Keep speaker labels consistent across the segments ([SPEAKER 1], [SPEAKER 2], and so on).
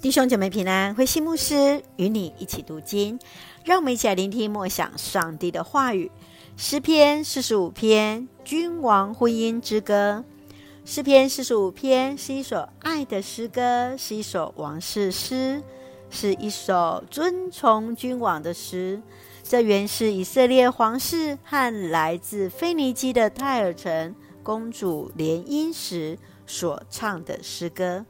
[SPEAKER 1] 弟兄姐妹平安，慧馨牧师与你一起读经，让我们一起来聆听默想上帝的话语。诗篇四十五篇，君王婚姻之歌。诗篇四十五篇是一首爱的诗歌，是一首王室诗，是一首尊崇君王的诗。这原是以色列皇室和来自腓尼基的泰尔城公主联姻时所唱的诗歌。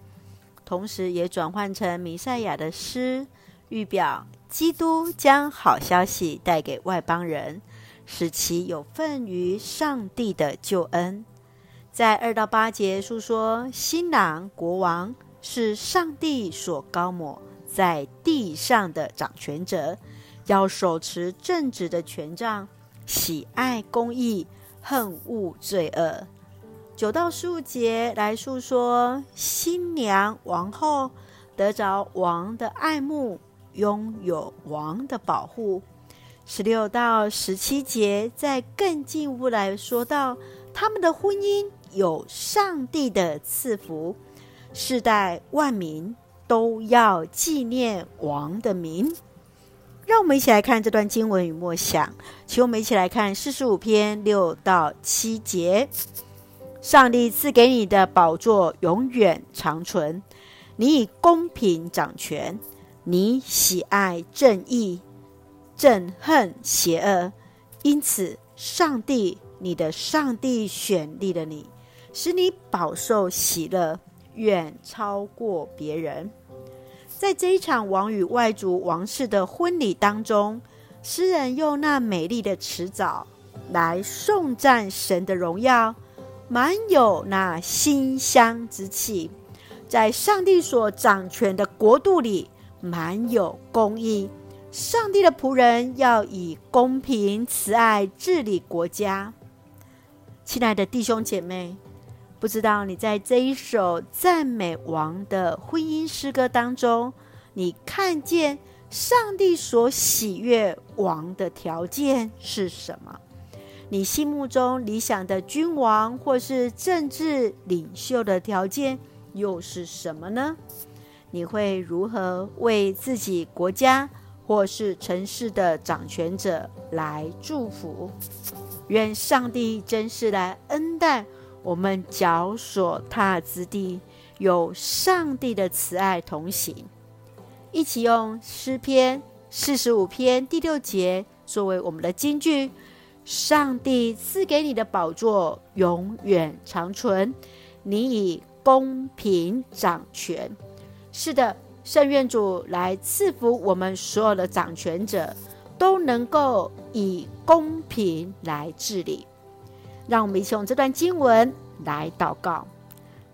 [SPEAKER 1] 同时也转换成弥赛亚的诗，预表基督将好消息带给外邦人，使其有份于上帝的救恩。在二到八节述说，新郎国王是上帝所膏抹在地上的掌权者，要手持正直的权杖，喜爱公义，恨恶罪恶。九到十五节来述说新娘王后得着王的爱慕，拥有王的保护。十六到十七节再更进一步来说到他们的婚姻有上帝的赐福，世代万民都要纪念王的名。让我们一起来看这段经文与默想，请我们一起来看四十五篇六到七节。上帝赐给你的宝座永远长存，你以公平掌权，你喜爱正义，憎恨邪恶，因此上帝你的上帝选立了你，使你饱受喜乐，远超过别人。在这一场王与外族王室的婚礼当中，诗人用那美丽的辞藻来颂赞神的荣耀。满有那馨香之气，在上帝所掌权的国度里，满有公义。上帝的仆人要以公平、慈爱治理国家。亲爱的弟兄姐妹，不知道你在这一首赞美王的婚姻诗歌当中，你看见上帝所喜悦王的条件是什么？你心目中理想的君王或是政治领袖的条件又是什么呢？你会如何为自己国家或是城市的掌权者来祝福？愿上帝真是来恩待我们脚所踏之地，有上帝的慈爱同行。一起用诗篇四十五篇第六节作为我们的金句。上帝赐给你的宝座永远长存，你以公平掌权。是的，圣愿主来赐福我们所有的掌权者，都能够以公平来治理。让我们一起用这段经文来祷告。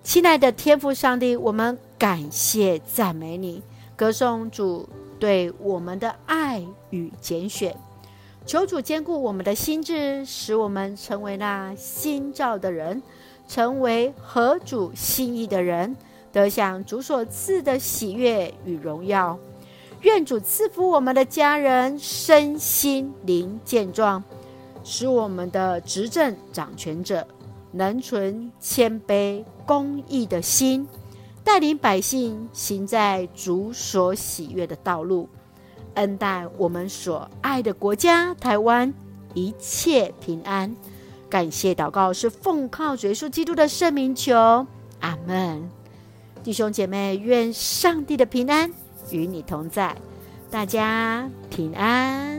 [SPEAKER 1] 亲爱的天父上帝，我们感谢赞美你，歌颂主对我们的爱与拣选。求主坚固我们的心智，使我们成为那新造的人，成为合主心意的人，得享主所赐的喜悦与荣耀。愿主赐福我们的家人身心灵健壮，使我们的执政掌权者能存谦卑公义的心，带领百姓行在主所喜悦的道路。恩待我们所爱的国家台湾一切平安，感谢祷告是奉靠主耶稣基督的圣名求，阿门。弟兄姐妹，愿上帝的平安与你同在，大家平安。